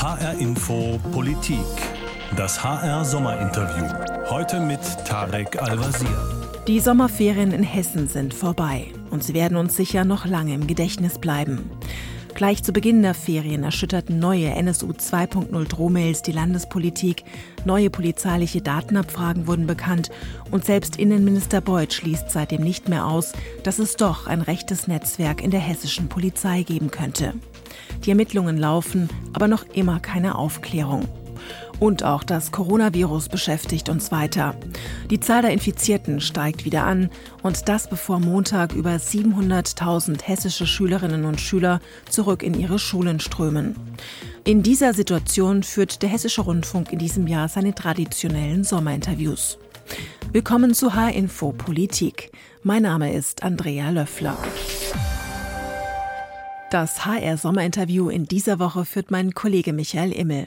HR Info Politik. Das HR Sommerinterview. Heute mit Tarek Al-Wazir. Die Sommerferien in Hessen sind vorbei und sie werden uns sicher noch lange im Gedächtnis bleiben. Gleich zu Beginn der Ferien erschütterten neue NSU 2.0 Drohmails die Landespolitik, neue polizeiliche Datenabfragen wurden bekannt und selbst Innenminister Beuth schließt seitdem nicht mehr aus, dass es doch ein rechtes Netzwerk in der hessischen Polizei geben könnte. Die Ermittlungen laufen, aber noch immer keine Aufklärung. Und auch das Coronavirus beschäftigt uns weiter. Die Zahl der Infizierten steigt wieder an und das bevor Montag über 700.000 hessische Schülerinnen und Schüler zurück in ihre Schulen strömen. In dieser Situation führt der Hessische Rundfunk in diesem Jahr seine traditionellen Sommerinterviews. Willkommen zu H-Info Politik. Mein Name ist Andrea Löffler. Das HR-Sommerinterview in dieser Woche führt mein Kollege Michael Immel.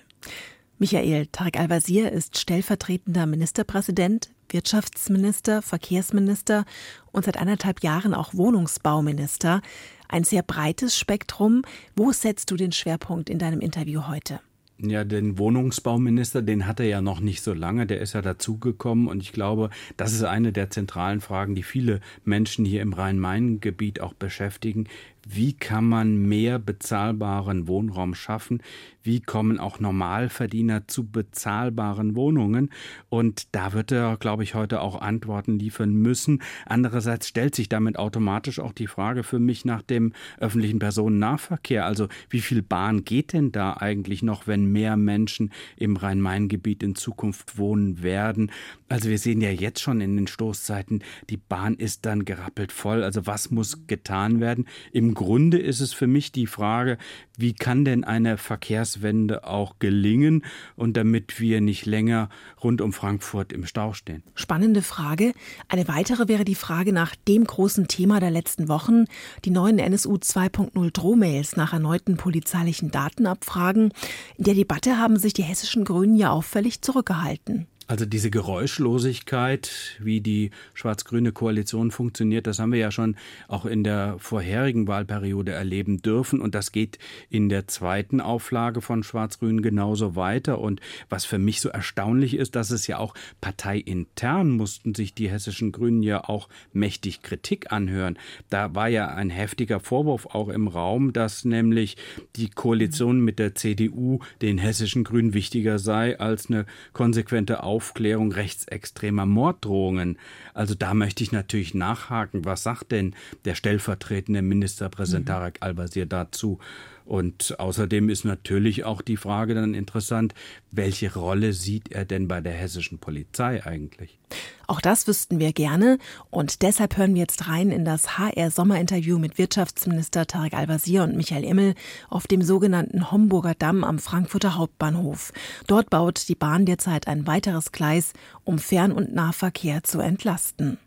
Michael Tarek Al-Wazir ist stellvertretender Ministerpräsident, Wirtschaftsminister, Verkehrsminister und seit anderthalb Jahren auch Wohnungsbauminister. Ein sehr breites Spektrum. Wo setzt du den Schwerpunkt in deinem Interview heute? Ja, den Wohnungsbauminister, den hat er ja noch nicht so lange, der ist ja dazugekommen und ich glaube, das ist eine der zentralen Fragen, die viele Menschen hier im Rhein-Main-Gebiet auch beschäftigen wie kann man mehr bezahlbaren Wohnraum schaffen, wie kommen auch Normalverdiener zu bezahlbaren Wohnungen. Und da wird er, glaube ich, heute auch Antworten liefern müssen. Andererseits stellt sich damit automatisch auch die Frage für mich nach dem öffentlichen Personennahverkehr. Also wie viel Bahn geht denn da eigentlich noch, wenn mehr Menschen im Rhein-Main-Gebiet in Zukunft wohnen werden? Also wir sehen ja jetzt schon in den Stoßzeiten, die Bahn ist dann gerappelt voll. Also was muss getan werden? Im Grunde ist es für mich die Frage, wie kann denn eine Verkehrswende auch gelingen und damit wir nicht länger rund um Frankfurt im Stau stehen? Spannende Frage. Eine weitere wäre die Frage nach dem großen Thema der letzten Wochen, die neuen NSU 2.0 Drohmails nach erneuten polizeilichen Datenabfragen. In der Debatte haben sich die hessischen Grünen ja auffällig zurückgehalten. Also diese Geräuschlosigkeit, wie die schwarz-grüne Koalition funktioniert, das haben wir ja schon auch in der vorherigen Wahlperiode erleben dürfen. Und das geht in der zweiten Auflage von Schwarz-Grün genauso weiter. Und was für mich so erstaunlich ist, dass es ja auch parteiintern mussten sich die hessischen Grünen ja auch mächtig Kritik anhören. Da war ja ein heftiger Vorwurf auch im Raum, dass nämlich die Koalition mit der CDU den hessischen Grünen wichtiger sei als eine konsequente Aufklärung rechtsextremer Morddrohungen. Also da möchte ich natürlich nachhaken. Was sagt denn der stellvertretende Ministerpräsident mhm. Tarek Al-Wazir dazu? Und außerdem ist natürlich auch die Frage dann interessant, welche Rolle sieht er denn bei der hessischen Polizei eigentlich? Auch das wüssten wir gerne und deshalb hören wir jetzt rein in das HR Sommerinterview mit Wirtschaftsminister Tarek Al-Wazir und Michael Immel auf dem sogenannten Homburger Damm am Frankfurter Hauptbahnhof. Dort baut die Bahn derzeit ein weiteres Gleis, um Fern- und Nahverkehr zu entlasten.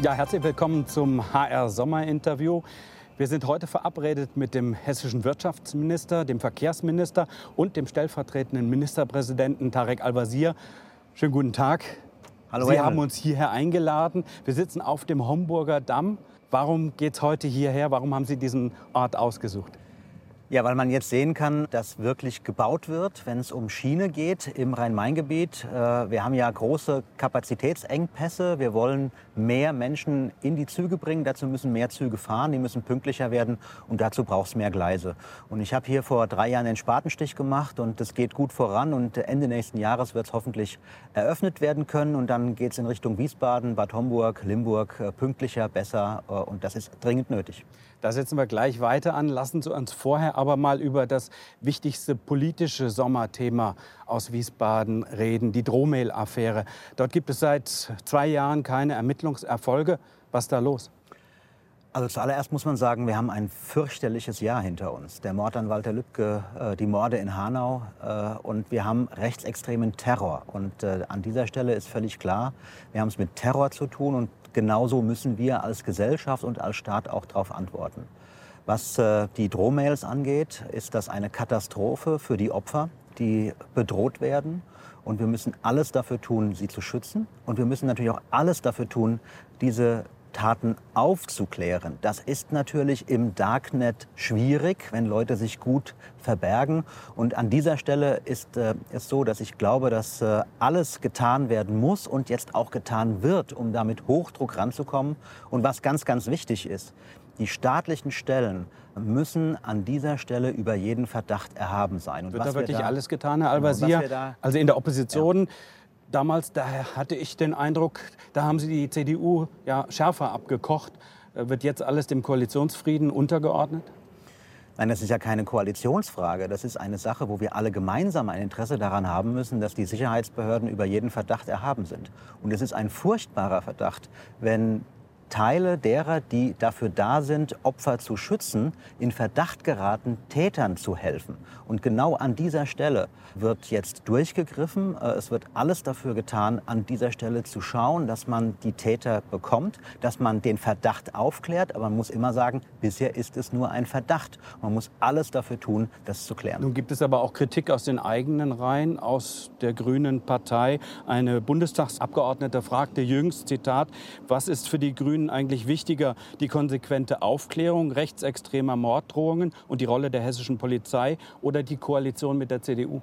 Ja, herzlich willkommen zum HR Sommerinterview. Wir sind heute verabredet mit dem hessischen Wirtschaftsminister, dem Verkehrsminister und dem stellvertretenden Ministerpräsidenten Tarek Al-Wazir. Schönen guten Tag. Hallo, Sie Herr. haben uns hierher eingeladen. Wir sitzen auf dem Homburger Damm. Warum geht es heute hierher? Warum haben Sie diesen Ort ausgesucht? Ja, weil man jetzt sehen kann, dass wirklich gebaut wird, wenn es um Schiene geht im Rhein-Main-Gebiet. Äh, wir haben ja große Kapazitätsengpässe. Wir wollen mehr Menschen in die Züge bringen. Dazu müssen mehr Züge fahren, die müssen pünktlicher werden und dazu braucht es mehr Gleise. Und ich habe hier vor drei Jahren den Spatenstich gemacht und es geht gut voran und Ende nächsten Jahres wird es hoffentlich eröffnet werden können und dann geht es in Richtung Wiesbaden, Bad Homburg, Limburg äh, pünktlicher, besser äh, und das ist dringend nötig. Da setzen wir gleich weiter an. Lassen Sie uns vorher aber mal über das wichtigste politische Sommerthema aus Wiesbaden reden, die Drohmail-Affäre. Dort gibt es seit zwei Jahren keine Ermittlungserfolge. Was ist da los? Also zuallererst muss man sagen, wir haben ein fürchterliches Jahr hinter uns. Der Mord an Walter Lübcke, äh, die Morde in Hanau äh, und wir haben rechtsextremen Terror. Und äh, an dieser Stelle ist völlig klar, wir haben es mit Terror zu tun und genauso müssen wir als Gesellschaft und als Staat auch darauf antworten. Was äh, die Drohmails angeht, ist das eine Katastrophe für die Opfer, die bedroht werden. Und wir müssen alles dafür tun, sie zu schützen. Und wir müssen natürlich auch alles dafür tun, diese Taten aufzuklären. Das ist natürlich im Darknet schwierig, wenn Leute sich gut verbergen. Und an dieser Stelle ist es äh, so, dass ich glaube, dass äh, alles getan werden muss und jetzt auch getan wird, um damit Hochdruck ranzukommen. Und was ganz, ganz wichtig ist, die staatlichen Stellen müssen an dieser Stelle über jeden Verdacht erhaben sein. Und Wird da wirklich da, alles getan, Herr Al-Wazir? Also in der Opposition ja. damals, da hatte ich den Eindruck, da haben Sie die CDU ja schärfer abgekocht. Äh, wird jetzt alles dem Koalitionsfrieden untergeordnet? Nein, das ist ja keine Koalitionsfrage. Das ist eine Sache, wo wir alle gemeinsam ein Interesse daran haben müssen, dass die Sicherheitsbehörden über jeden Verdacht erhaben sind. Und es ist ein furchtbarer Verdacht, wenn Teile derer, die dafür da sind, Opfer zu schützen, in Verdacht geraten, Tätern zu helfen. Und genau an dieser Stelle wird jetzt durchgegriffen. Äh, es wird alles dafür getan, an dieser Stelle zu schauen, dass man die Täter bekommt, dass man den Verdacht aufklärt. Aber man muss immer sagen, bisher ist es nur ein Verdacht. Man muss alles dafür tun, das zu klären. Nun gibt es aber auch Kritik aus den eigenen Reihen, aus der Grünen Partei. Eine Bundestagsabgeordnete fragte jüngst, Zitat, was ist für die Grünen Grünen eigentlich wichtiger die konsequente Aufklärung rechtsextremer Morddrohungen und die Rolle der hessischen Polizei oder die Koalition mit der CDU?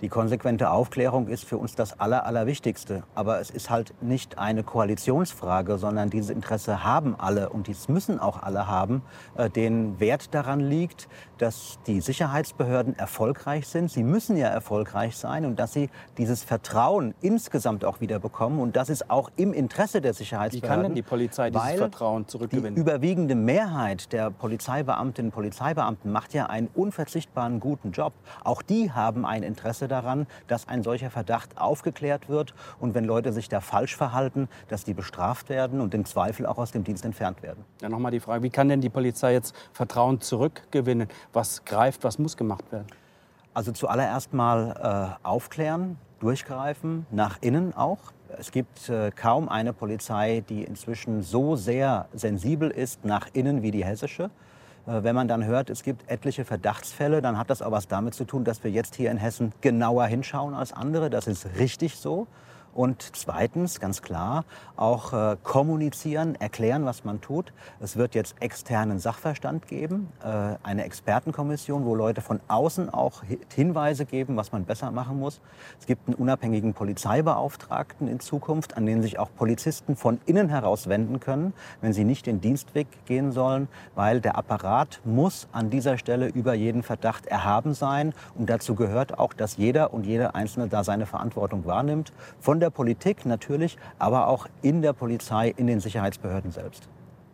Die konsequente Aufklärung ist für uns das Aller, Allerwichtigste. Aber es ist halt nicht eine Koalitionsfrage, sondern dieses Interesse haben alle und dies müssen auch alle haben, äh, den Wert daran liegt, dass die Sicherheitsbehörden erfolgreich sind. Sie müssen ja erfolgreich sein und dass sie dieses Vertrauen insgesamt auch wieder bekommen. Und das ist auch im Interesse der Sicherheitsbehörden. Wie kann denn die Polizei dieses Vertrauen zurückgewinnen? Die überwiegende Mehrheit der Polizeibeamtinnen und Polizeibeamten macht ja einen unverzichtbaren guten Job. Auch die haben ein Interesse daran, dass ein solcher Verdacht aufgeklärt wird und wenn Leute sich da falsch verhalten, dass die bestraft werden und im Zweifel auch aus dem Dienst entfernt werden. Ja, nochmal die Frage, wie kann denn die Polizei jetzt Vertrauen zurückgewinnen? Was greift, was muss gemacht werden? Also zuallererst mal äh, aufklären, durchgreifen, nach innen auch. Es gibt äh, kaum eine Polizei, die inzwischen so sehr sensibel ist nach innen wie die hessische. Äh, wenn man dann hört, es gibt etliche Verdachtsfälle, dann hat das auch was damit zu tun, dass wir jetzt hier in Hessen genauer hinschauen als andere. Das ist richtig so. Und zweitens, ganz klar, auch äh, kommunizieren, erklären, was man tut. Es wird jetzt externen Sachverstand geben, äh, eine Expertenkommission, wo Leute von außen auch Hinweise geben, was man besser machen muss. Es gibt einen unabhängigen Polizeibeauftragten in Zukunft, an den sich auch Polizisten von innen heraus wenden können, wenn sie nicht den Dienstweg gehen sollen, weil der Apparat muss an dieser Stelle über jeden Verdacht erhaben sein. Und dazu gehört auch, dass jeder und jede Einzelne da seine Verantwortung wahrnimmt. Von der der Politik natürlich, aber auch in der Polizei, in den Sicherheitsbehörden selbst.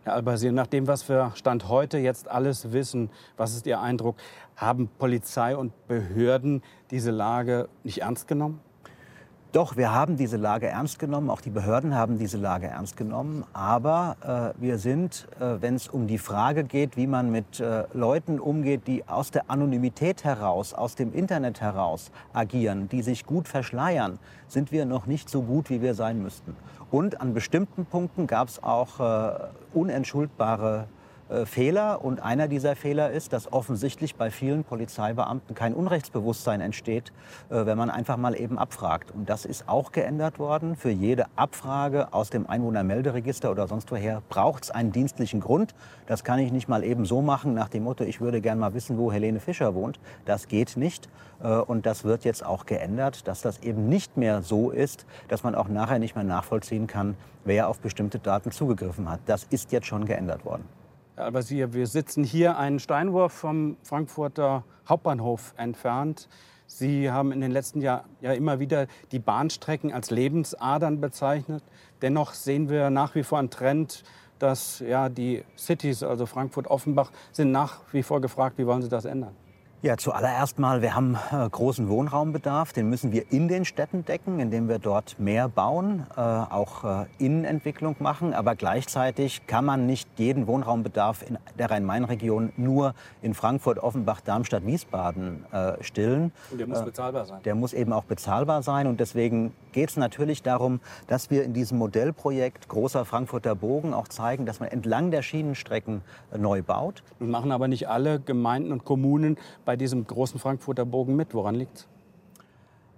Herr Albasir, nach dem, was wir Stand heute jetzt alles wissen, was ist Ihr Eindruck? Haben Polizei und Behörden diese Lage nicht ernst genommen? Doch, wir haben diese Lage ernst genommen, auch die Behörden haben diese Lage ernst genommen. Aber äh, wir sind, äh, wenn es um die Frage geht, wie man mit äh, Leuten umgeht, die aus der Anonymität heraus, aus dem Internet heraus agieren, die sich gut verschleiern, sind wir noch nicht so gut, wie wir sein müssten. Und an bestimmten Punkten gab es auch äh, unentschuldbare äh, Fehler. Und einer dieser Fehler ist, dass offensichtlich bei vielen Polizeibeamten kein Unrechtsbewusstsein entsteht, äh, wenn man einfach mal eben abfragt. Und das ist auch geändert worden. Für jede Abfrage aus dem Einwohnermelderegister oder sonst woher braucht es einen dienstlichen Grund. Das kann ich nicht mal eben so machen nach dem Motto, ich würde gern mal wissen, wo Helene Fischer wohnt. Das geht nicht. Äh, und das wird jetzt auch geändert, dass das eben nicht mehr so ist, dass man auch nachher nicht mehr nachvollziehen kann, wer auf bestimmte Daten zugegriffen hat. Das ist jetzt schon geändert worden. Herr Al-Wazir, wir sitzen hier einen Steinwurf vom Frankfurter Hauptbahnhof entfernt. Sie haben in den letzten Jahren ja immer wieder die Bahnstrecken als Lebensadern bezeichnet. Dennoch sehen wir nach wie vor einen Trend, dass ja, die Cities, also Frankfurt, Offenbach, sind nach wie vor gefragt, wie wollen Sie das ändern? Ja, zuallererst mal, wir haben äh, großen Wohnraumbedarf. Den müssen wir in den Städten decken, indem wir dort mehr bauen, äh, auch äh, Innenentwicklung machen. Aber gleichzeitig kann man nicht jeden Wohnraumbedarf in der Rhein-Main-Region nur in Frankfurt, Offenbach, Darmstadt, Wiesbaden äh, stillen. Und der muss äh, bezahlbar sein. Der muss eben auch bezahlbar sein. Und deswegen geht es natürlich darum, dass wir in diesem Modellprojekt Großer Frankfurter Bogen auch zeigen, dass man entlang der Schienenstrecken äh, neu baut. Und machen aber nicht alle Gemeinden und Kommunen bei diesem großen Frankfurter Bogen mit. Woran liegt es?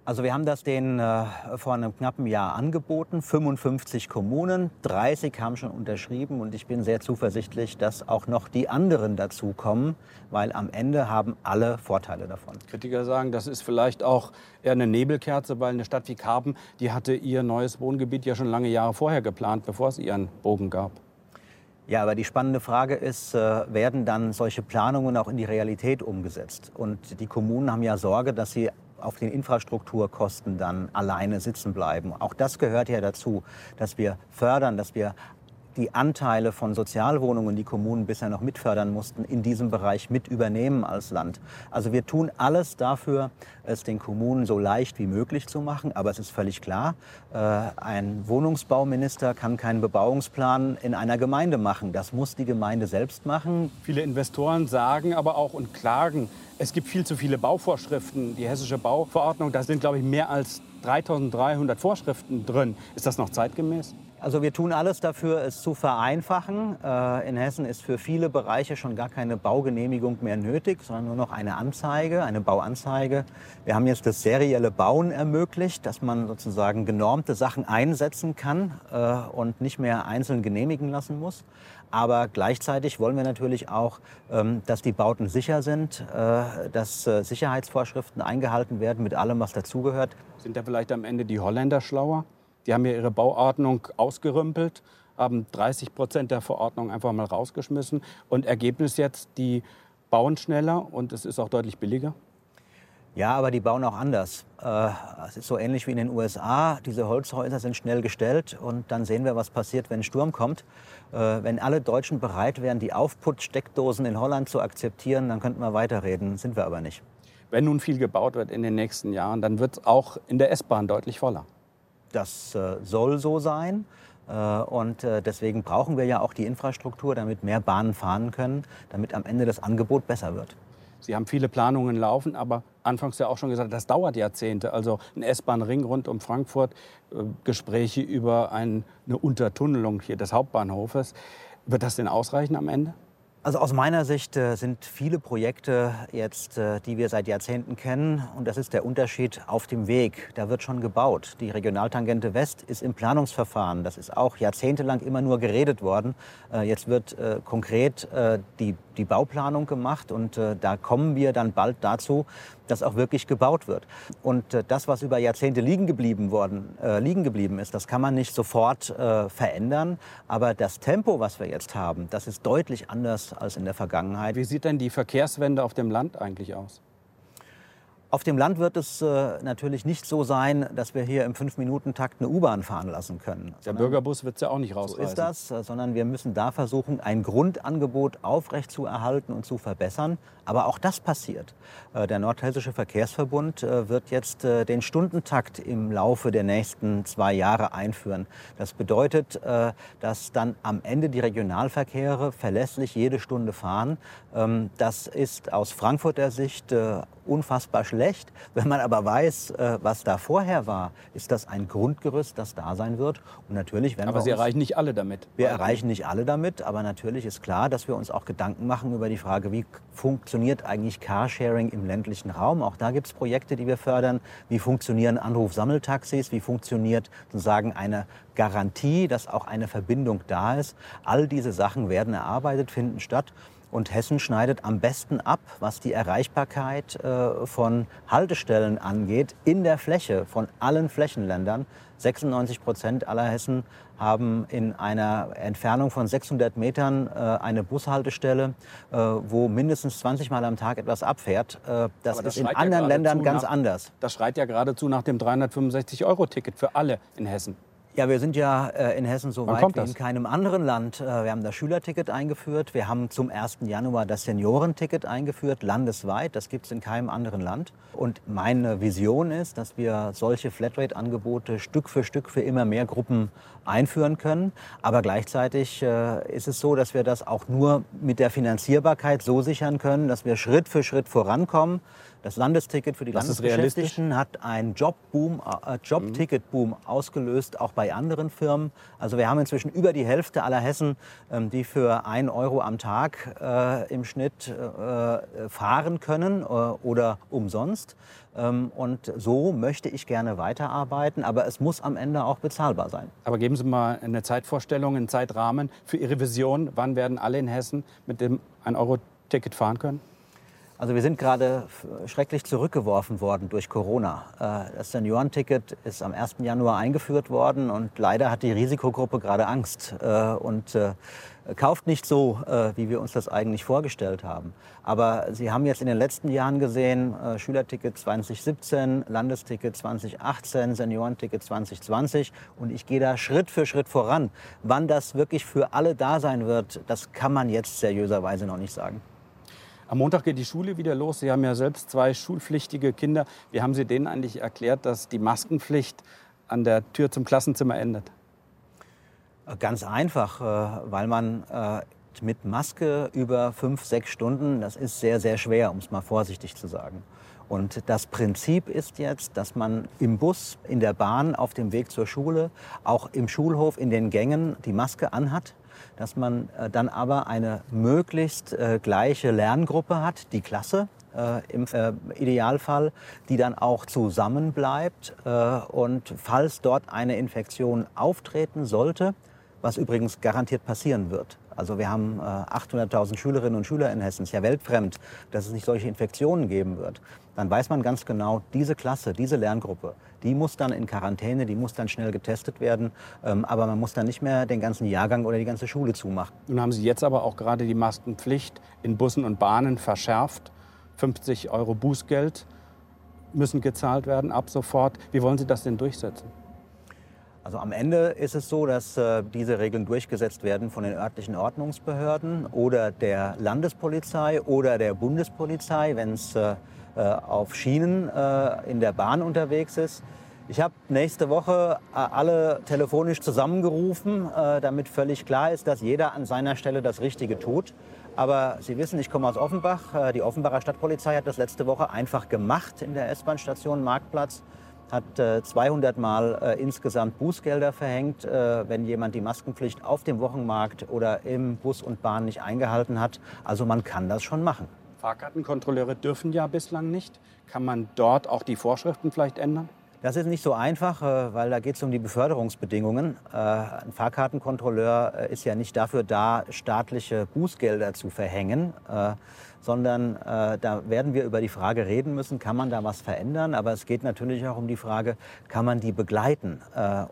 Also wir haben das denen äh, vor einem knappen Jahr angeboten. 55 Kommunen, 30 haben schon unterschrieben und ich bin sehr zuversichtlich, dass auch noch die anderen dazukommen, weil am Ende haben alle Vorteile davon. Kritiker sagen, das ist vielleicht auch eher eine Nebelkerze, weil eine Stadt wie Karpen, die hatte ihr neues Wohngebiet ja schon lange Jahre vorher geplant, bevor es ihren Bogen gab. Ja, aber die spannende Frage ist, äh, werden dann solche Planungen auch in die Realität umgesetzt? Und die Kommunen haben ja Sorge, dass sie auf den Infrastrukturkosten dann alleine sitzen bleiben. Auch das gehört ja dazu, dass wir fördern, dass wir die Anteile von Sozialwohnungen, die Kommunen bisher noch mitfördern mussten, in diesem Bereich mit übernehmen als Land. Also wir tun alles dafür, es den Kommunen so leicht wie möglich zu machen. Aber es ist völlig klar, äh, ein Wohnungsbauminister kann keinen Bebauungsplan in einer Gemeinde machen. Das muss die Gemeinde selbst machen. Viele Investoren sagen aber auch und klagen, es gibt viel zu viele Bauvorschriften. Die hessische Bauverordnung, da sind, glaube ich, mehr als 3300 Vorschriften drin. Ist das noch zeitgemäß? Also wir tun alles dafür, es zu vereinfachen. Äh, in Hessen ist für viele Bereiche schon gar keine Baugenehmigung mehr nötig, sondern nur noch eine Anzeige, eine Bauanzeige. Wir haben jetzt das serielle Bauen ermöglicht, dass man sozusagen genormte Sachen einsetzen kann äh, und nicht mehr einzeln genehmigen lassen muss. Aber gleichzeitig wollen wir natürlich auch, ähm, dass die Bauten sicher sind, äh, dass Sicherheitsvorschriften eingehalten werden mit allem, was dazugehört. Sind da vielleicht am Ende die Holländer schlauer? Die haben ja ihre Bauordnung ausgerümpelt, haben 30 Prozent der Verordnung einfach mal rausgeschmissen. Und Ergebnis jetzt, die bauen schneller und es ist auch deutlich billiger. Ja, aber die bauen auch anders. Äh, es ist so ähnlich wie in den USA. Diese Holzhäuser sind schnell gestellt und dann sehen wir, was passiert, wenn ein Sturm kommt. Äh, wenn alle Deutschen bereit wären, die Aufputz-Steckdosen in Holland zu akzeptieren, dann könnten wir weiterreden. Sind wir aber nicht. Wenn nun viel gebaut wird in den nächsten Jahren, dann wird es auch in der S-Bahn deutlich voller. Das äh, soll so sein. Äh, und äh, deswegen brauchen wir ja auch die Infrastruktur, damit mehr Bahnen fahren können, damit am Ende das Angebot besser wird. Sie haben viele Planungen laufen, aber anfangs ja auch schon gesagt, das dauert Jahrzehnte. Also ein S-Bahn-Ring rund um Frankfurt, Gespräche über eine Untertunnelung hier des Hauptbahnhofes. Wird das denn ausreichen am Ende? Also aus meiner Sicht äh, sind viele Projekte jetzt, äh, die wir seit Jahrzehnten kennen, und das ist der Unterschied auf dem Weg. Da wird schon gebaut. Die Regionaltangente West ist im Planungsverfahren. Das ist auch jahrzehntelang immer nur geredet worden. Äh, jetzt wird konkret die, die Bauplanung gemacht und da kommen wir dann bald dazu, dass auch wirklich gebaut wird. Und das, was über Jahrzehnte liegen geblieben, worden, liegen geblieben ist, das kann man nicht sofort verändern. Aber das Tempo, was wir jetzt haben, das ist deutlich anders als in der Vergangenheit. Wie sieht denn die Verkehrswende auf dem Land eigentlich aus? Auf dem Land wird es äh, natürlich nicht so sein, dass wir hier im Fünf-Minuten-Takt eine U-Bahn fahren lassen können. Der Bürgerbus wird es ja auch nicht rausreißen. So ist das, äh, sondern wir müssen da versuchen, ein Grundangebot aufrechtzuerhalten und zu verbessern. Aber auch das passiert. Äh, der Nordhessische Verkehrsverbund äh, wird jetzt äh, den Stundentakt im Laufe der nächsten zwei Jahre einführen. Das bedeutet, dass dann am Ende die Regionalverkehre verlässlich jede Stunde fahren. Ähm, das ist aus Frankfurter Sicht unfassbar schlecht. Wenn man aber weiß, äh, was da vorher war, ist das ein Grundgerüst, das da sein wird. Und natürlich werden aber wir Sie erreichen nicht alle damit. Wir erreichen nicht alle damit, aber natürlich ist klar, dass wir uns auch Gedanken machen über die Frage, wie funktioniert eigentlich Carsharing im ländlichen Raum. Auch da gibt es Projekte, die wir fördern. Wie funktionieren Anrufsammeltaxis? Wie funktioniert sozusagen eine Garantie, dass auch eine Verbindung da ist? All diese Sachen werden erarbeitet, finden statt. Und Hessen schneidet am besten ab, was die Erreichbarkeit äh, von Haltestellen angeht, in der Fläche von allen Flächenländern. 96 Prozent aller Hessen haben in einer Entfernung von 600 Metern äh, eine Bushaltestelle, äh, wo mindestens 20 Mal am Tag etwas abfährt. Äh, das, das, ist in anderen ja Ländern ganz nach, anders. Das schreit ja geradezu nach dem 365-Euro-Ticket für alle in Hessen. Ja, wir sind ja äh, in Hessen so weit wie in keinem anderen Land. Äh, wir haben das Schülerticket eingeführt. Wir haben zum 1. Januar das Seniorenticket eingeführt, landesweit. Das gibt es in keinem anderen Land. Und meine Vision ist, dass wir solche Flatrate-Angebote Stück für Stück für immer mehr Gruppen einführen können. Aber gleichzeitig äh, ist es so, dass wir das auch nur mit der Finanzierbarkeit so sichern können, dass wir Schritt für Schritt vorankommen. Das Landesticket für die Das Landesbeschäftigten hat einen Jobboom, äh, Jobticketboom ausgelöst, auch bei anderen Firmen. Also wir haben inzwischen über die Hälfte aller Hessen, ähm, die für ein Euro am Tag äh, im Schnitt äh, fahren können äh, oder umsonst. Ähm, und so möchte ich gerne weiterarbeiten, aber es muss am Ende auch bezahlbar sein. Aber geben Sie mal eine Zeitvorstellung, einen Zeitrahmen für Ihre Vision. Wann werden alle in Hessen mit dem 1-Euro-Ticket fahren können? Also wir sind gerade schrecklich zurückgeworfen worden durch Corona. Äh, das Seniorenticket ist am 1. Januar eingeführt worden und leider hat die Risikogruppe gerade Angst äh, und äh, kauft nicht so, wie wir uns das eigentlich vorgestellt haben. Aber Sie haben jetzt in den letzten Jahren gesehen, Schülerticket 2017, Landesticket 2018, Seniorenticket 2020 und ich gehe da Schritt für Schritt voran. Wann das wirklich für alle da sein wird, das kann man jetzt seriöserweise noch nicht sagen. Am Montag geht die Schule wieder los. Sie haben ja selbst zwei schulpflichtige Kinder. Wie haben Sie denen eigentlich erklärt, dass die Maskenpflicht an der Tür zum Klassenzimmer endet? Ganz einfach, äh, weil man äh, mit Maske über fünf, sechs Stunden, das ist sehr, sehr schwer, um es mal vorsichtig zu sagen. Und das Prinzip ist jetzt, dass man im Bus, in der Bahn, auf dem Weg zur Schule, auch im Schulhof, in den Gängen die Maske anhat dass man äh, dann aber eine möglichst äh, gleiche Lerngruppe hat, die Klasse äh, im äh, Idealfall, die dann auch zusammenbleibt. Äh, und falls dort eine Infektion auftreten sollte, was übrigens garantiert passieren wird, also wir haben 800.000 äh, Schülerinnen und Schüler in Hessen. Es ist ja weltfremd, dass es nicht solche Infektionen geben wird. Dann weiß man ganz genau, diese Klasse, diese Lerngruppe, die muss dann in Quarantäne, die muss dann schnell getestet werden. Ähm, aber man muss dann nicht mehr den ganzen Jahrgang oder die ganze Schule zumachen. Nun haben Sie jetzt aber auch gerade die Maskenpflicht in Bussen und Bahnen verschärft. 50 Euro Bußgeld müssen gezahlt werden ab sofort. Wie wollen Sie das denn durchsetzen? Also am Ende ist es so, dass äh, diese Regeln durchgesetzt werden von den örtlichen Ordnungsbehörden oder der Landespolizei oder der Bundespolizei, wenn es äh, äh, auf Schienen äh, in der Bahn unterwegs ist. Ich habe nächste Woche äh, alle telefonisch zusammengerufen, äh, damit völlig klar ist, dass jeder an seiner Stelle das Richtige tut. Aber Sie wissen, ich komme aus Offenbach. Die Offenbacher Stadtpolizei hat das letzte Woche einfach gemacht in der S-Bahn-Station Marktplatz hat äh, 200 Mal äh, insgesamt Bußgelder verhängt, äh, wenn jemand die Maskenpflicht auf dem Wochenmarkt oder im Bus und Bahn nicht eingehalten hat. Also man kann das schon machen. Fahrkartenkontrolleure dürfen ja bislang nicht. Kann man dort auch die Vorschriften vielleicht ändern? Das ist nicht so einfach, äh, weil da geht es um die Beförderungsbedingungen. Äh, ein Fahrkartenkontrolleur äh, ist ja nicht dafür da, staatliche Bußgelder zu verhängen, sondern da werden wir über die Frage reden müssen, kann man da was verändern? Aber es geht natürlich auch um die Frage, kann man die begleiten?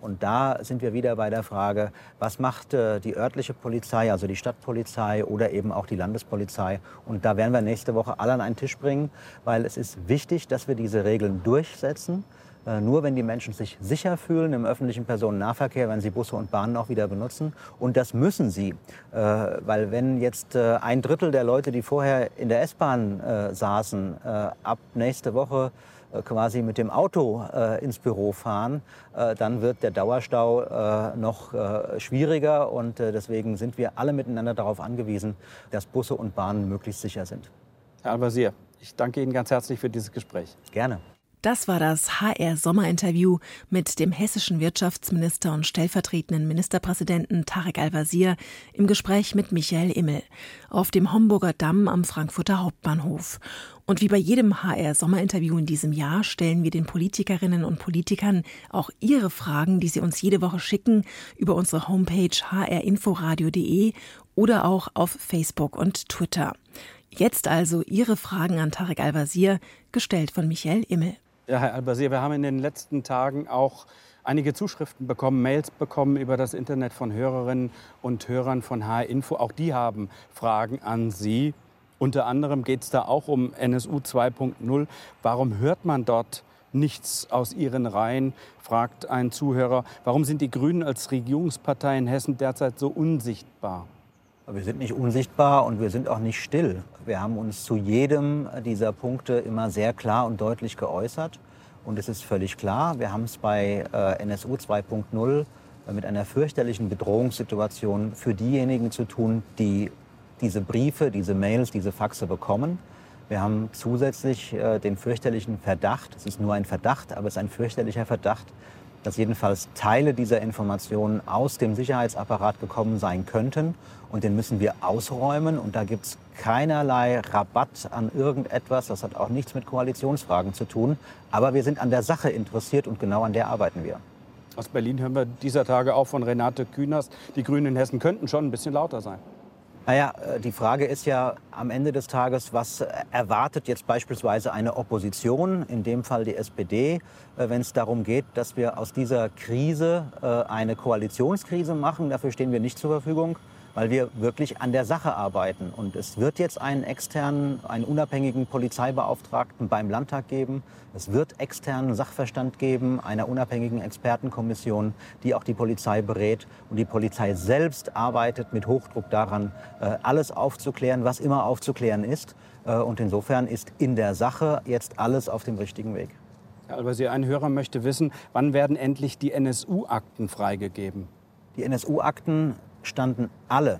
Und da sind wir wieder bei der Frage, was macht die örtliche Polizei, also die Stadtpolizei oder eben auch die Landespolizei? Und da werden wir nächste Woche alle an einen Tisch bringen, weil es ist wichtig, dass wir diese Regeln durchsetzen. Äh, nur wenn die Menschen sich sicher fühlen im öffentlichen Personennahverkehr, wenn sie Busse und Bahnen auch wieder benutzen. Und das müssen sie. Äh, weil wenn jetzt äh, ein Drittel der Leute, die vorher in der S-Bahn saßen, ab nächste Woche quasi mit dem Auto ins Büro fahren, dann wird der Dauerstau noch schwieriger. Und deswegen sind wir alle miteinander darauf angewiesen, dass Busse und Bahnen möglichst sicher sind. Herr Al-Wazir, ich danke Ihnen ganz herzlich für dieses Gespräch. Gerne. Das war das HR-Sommerinterview mit dem hessischen Wirtschaftsminister und stellvertretenden Ministerpräsidenten Tarek Al-Wazir im Gespräch mit Michael Immel auf dem Homburger Damm am Frankfurter Hauptbahnhof. Und wie bei jedem HR-Sommerinterview in diesem Jahr stellen wir den Politikerinnen und Politikern auch ihre Fragen, die sie uns jede Woche schicken, über unsere Homepage hrinforadio.de oder auch auf Facebook und Twitter. Jetzt also Ihre Fragen an Tarek Al-Wazir, gestellt von Michael Immel. Ja, Herr Al-Basir, wir haben in den letzten Tagen auch einige Zuschriften bekommen, Mails bekommen über das Internet von Hörerinnen und Hörern von HR Info. Auch die haben Fragen an Sie. Unter anderem geht es da auch um NSU 2.0. Warum hört man dort nichts aus Ihren Reihen? fragt ein Zuhörer. Warum sind die Grünen als Regierungspartei in Hessen derzeit so unsichtbar? Wir sind nicht unsichtbar und wir sind auch nicht still. Wir haben uns zu jedem dieser Punkte immer sehr klar und deutlich geäußert. Und es ist völlig klar, wir haben es bei äh, NSU 2.0 mit einer fürchterlichen Bedrohungssituation für diejenigen zu tun, die diese Briefe, diese Mails, diese Faxe bekommen. Wir haben zusätzlich äh, den fürchterlichen Verdacht, es ist nur ein Verdacht, aber es ist ein fürchterlicher Verdacht, dass jedenfalls Teile dieser Informationen aus dem Sicherheitsapparat gekommen sein könnten. Und den müssen wir ausräumen. Und da gibt es keinerlei Rabatt an irgendetwas. Das hat auch nichts mit Koalitionsfragen zu tun. Aber wir sind an der Sache interessiert und genau an der arbeiten wir. Aus Berlin hören wir dieser Tage auch von Renate Künast, die Grünen in Hessen könnten schon ein bisschen lauter sein. Naja, äh, die Frage ist ja am Ende des Tages, was erwartet jetzt beispielsweise eine Opposition, in dem Fall die SPD, äh, wenn es darum geht, dass wir aus dieser Krise äh, eine Koalitionskrise machen. Dafür stehen wir nicht zur Verfügung weil wir wirklich an der Sache arbeiten. Und es wird jetzt einen externen, einen unabhängigen Polizeibeauftragten beim Landtag geben. Es wird externen Sachverstand geben, einer unabhängigen Expertenkommission, die auch die Polizei berät. Und die Polizei selbst arbeitet mit Hochdruck daran, äh, alles aufzuklären, was immer aufzuklären ist. Äh, und insofern ist in der Sache jetzt alles auf dem richtigen Weg. Herr Albasier, ein Hörer möchte wissen, wann werden endlich die NSU-Akten freigegeben? Die NSU-Akten standen alle,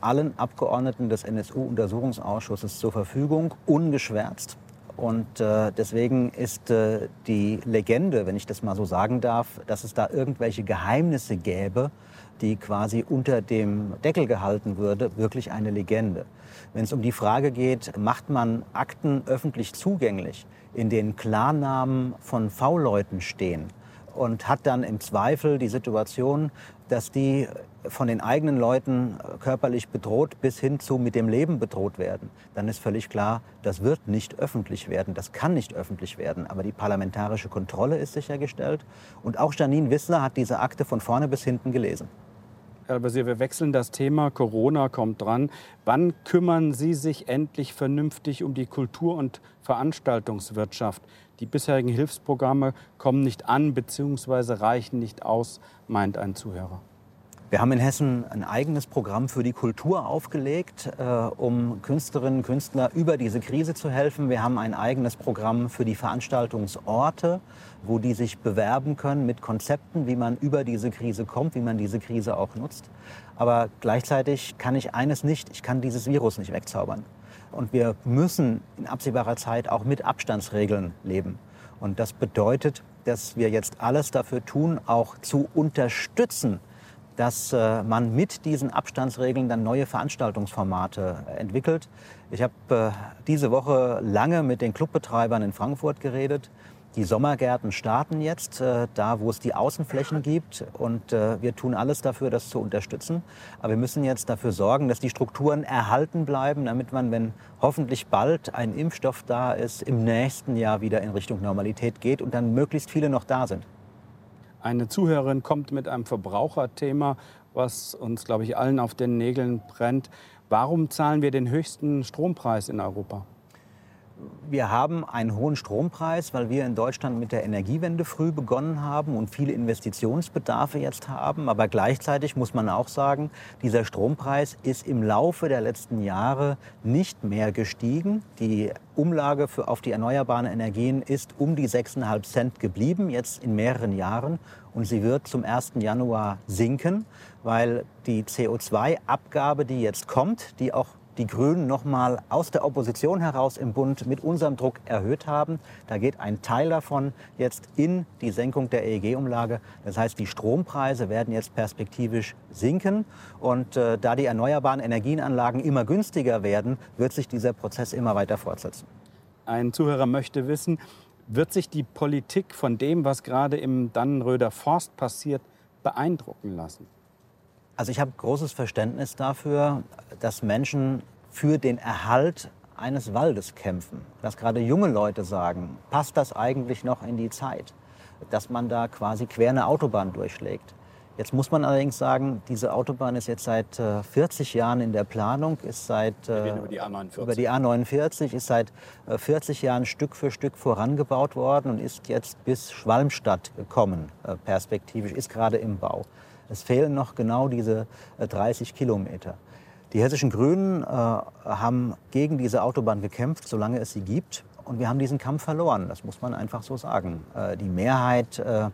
allen Abgeordneten des NSU-Untersuchungsausschusses zur Verfügung, ungeschwärzt. Und äh, deswegen ist äh, die Legende, wenn ich das mal so sagen darf, dass es da irgendwelche Geheimnisse gäbe, die quasi unter dem Deckel gehalten würde, wirklich eine Legende. Wenn es um die Frage geht, macht man Akten öffentlich zugänglich, in denen Klarnamen von V-Leuten stehen, und hat dann im Zweifel die Situation, dass die von den eigenen Leuten körperlich bedroht bis hin zu mit dem Leben bedroht werden, dann ist völlig klar, das wird nicht öffentlich werden, das kann nicht öffentlich werden. Aber die parlamentarische Kontrolle ist sichergestellt und auch Janine Wissler hat diese Akte von vorne bis hinten gelesen. Herr Basier, wir wechseln das Thema. Corona kommt dran. Wann kümmern Sie sich endlich vernünftig um die Kultur- und Veranstaltungswirtschaft? Die bisherigen Hilfsprogramme kommen nicht an bzw. reichen nicht aus, meint ein Zuhörer. Wir haben in Hessen ein eigenes Programm für die Kultur aufgelegt, äh, um Künstlerinnen und Künstlern über diese Krise zu helfen. Wir haben ein eigenes Programm für die Veranstaltungsorte, wo die sich bewerben können mit Konzepten, wie man über diese Krise kommt, wie man diese Krise auch nutzt. Aber gleichzeitig kann ich eines nicht, ich kann dieses Virus nicht wegzaubern. Und wir müssen in absehbarer Zeit auch mit Abstandsregeln leben. Und das bedeutet, dass wir jetzt alles dafür tun, auch zu unterstützen, dass äh, man mit diesen Abstandsregeln dann neue Veranstaltungsformate entwickelt. Ich habe äh, diese Woche lange mit den Clubbetreibern in Frankfurt geredet. Die Sommergärten starten jetzt, äh, da wo es die Außenflächen gibt. Und äh, wir tun alles dafür, das zu unterstützen. Aber wir müssen jetzt dafür sorgen, dass die Strukturen erhalten bleiben, damit man, wenn hoffentlich bald ein Impfstoff da ist, im nächsten Jahr wieder in Richtung Normalität geht und dann möglichst viele noch da sind. Eine Zuhörerin kommt mit einem Verbraucherthema, was uns, glaube ich, allen auf den Nägeln brennt. Warum zahlen wir den höchsten Strompreis in Europa? Wir haben einen hohen Strompreis, weil wir in Deutschland mit der Energiewende früh begonnen haben und viele Investitionsbedarfe jetzt haben. Aber gleichzeitig muss man auch sagen, dieser Strompreis ist im Laufe der letzten Jahre nicht mehr gestiegen. Die Umlage für, auf die erneuerbaren Energien ist um die 6,5 Cent geblieben, jetzt in mehreren Jahren. Und sie wird zum 1. Januar sinken, weil die CO2-Abgabe, die jetzt kommt, die auch die Grünen noch mal aus der Opposition heraus im Bund mit unserem Druck erhöht haben. Da geht ein Teil davon jetzt in die Senkung der EEG-Umlage. Das heißt, die Strompreise werden jetzt perspektivisch sinken. Und äh, da die erneuerbaren Energienanlagen immer günstiger werden, wird sich dieser Prozess immer weiter fortsetzen. Ein Zuhörer möchte wissen, wird sich die Politik von dem, was gerade im Dannenröder Forst passiert, beeindrucken lassen? Also ich habe großes Verständnis dafür, dass Menschen für den Erhalt eines Waldes kämpfen. Dass gerade junge Leute sagen, passt das eigentlich noch in die Zeit? Dass man da quasi quer eine Autobahn durchschlägt. Jetzt muss man allerdings sagen, diese Autobahn ist jetzt seit äh, 40 Jahren in der Planung, ist seit äh, über, die A49. über die A49 ist seit äh, 40 Jahren Stück für Stück vorangebaut worden und ist jetzt bis Schwalmstadt gekommen, äh, perspektivisch, ist gerade im Bau. Es fehlen noch genau diese 30 äh, Kilometer. Die hessischen Grünen äh, haben gegen diese Autobahn gekämpft, solange es sie gibt. Und wir haben diesen Kampf verloren, das muss man einfach so sagen. Äh, die Mehrheit äh,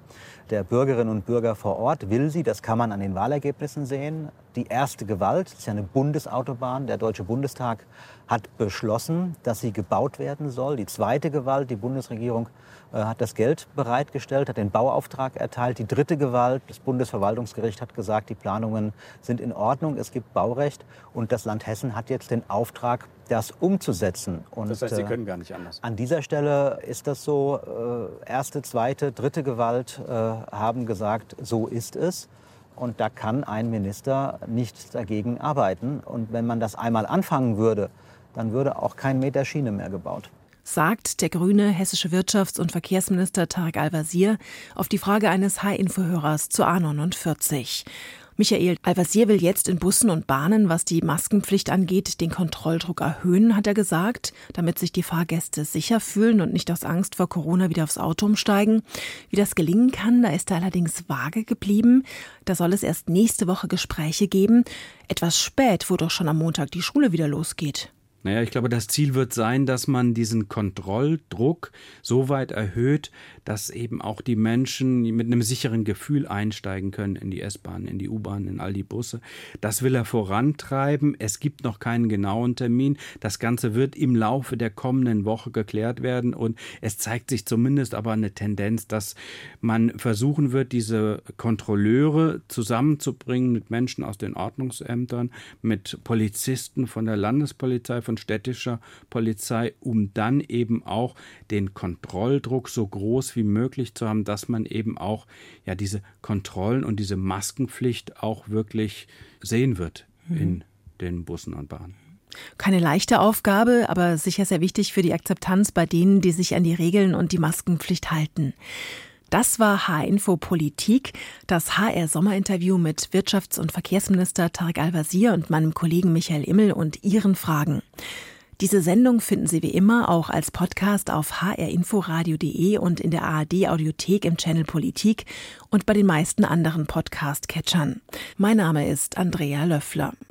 der Bürgerinnen und Bürger vor Ort will sie, das kann man an den Wahlergebnissen sehen. Die erste Gewalt, das ist ja eine Bundesautobahn, der Deutsche Bundestag hat beschlossen, dass sie gebaut werden soll. Die zweite Gewalt, die Bundesregierung äh, hat das Geld bereitgestellt, hat den Bauauftrag erteilt. Die dritte Gewalt, das Bundesverwaltungsgericht hat gesagt, die Planungen sind in Ordnung, es gibt Baurecht und das Land Hessen hat jetzt den Auftrag, das umzusetzen. Und, das heißt, Sie äh, können gar nicht anders. An dieser Stelle ist das so, äh, erste, zweite, dritte Gewalt haben gesagt, so ist es. Und da kann ein Minister nicht dagegen arbeiten. Und wenn man das einmal anfangen würde, dann würde auch kein Meter Schiene mehr gebaut sagt der grüne hessische Wirtschafts- und Verkehrsminister Tarek Al-Wazir auf die Frage eines H-Info-Hörers zu A49. Michael Al-Wazir will jetzt in Bussen und Bahnen, was die Maskenpflicht angeht, den Kontrolldruck erhöhen, hat er gesagt, damit sich die Fahrgäste sicher fühlen und nicht aus Angst vor Corona wieder aufs Auto umsteigen. Wie das gelingen kann, da ist er allerdings vage geblieben. Da soll es erst nächste Woche Gespräche geben. Etwas spät, wo doch schon am Montag die Schule wieder losgeht. Naja, ich glaube, das Ziel wird sein, dass man diesen Kontrolldruck so weit erhöht, dass eben auch die Menschen mit einem sicheren Gefühl einsteigen können in die S-Bahn, in die U-Bahn, in all die Busse. Das will er vorantreiben. Es gibt noch keinen genauen Termin. Das Ganze wird im Laufe der kommenden Woche geklärt werden und es zeigt sich zumindest aber eine Tendenz, dass man versuchen wird, diese Kontrolleure zusammenzubringen mit Menschen aus den Ordnungsämtern, mit Polizisten von der Landespolizei, von städtischer Polizei, um dann eben auch den Kontrolldruck so groß wie möglich zu haben, dass man eben auch ja diese Kontrollen und diese Maskenpflicht auch wirklich sehen wird mhm. in den Bussen und Bahnen. Keine leichte Aufgabe, aber sicher sehr wichtig für die Akzeptanz bei denen, die sich an die Regeln und die Maskenpflicht halten. Das war H-Info Politik, das HR-Sommerinterview mit Wirtschafts- und Verkehrsminister Tarek Al-Wazir und meinem Kollegen Michael Immel und Ihren Fragen. Diese Sendung finden Sie wie immer auch als Podcast auf hrinforadio.de und in der ARD Audiothek im Channel Politik und bei den meisten anderen Podcast-Catchern. Mein Name ist Andrea Löffler.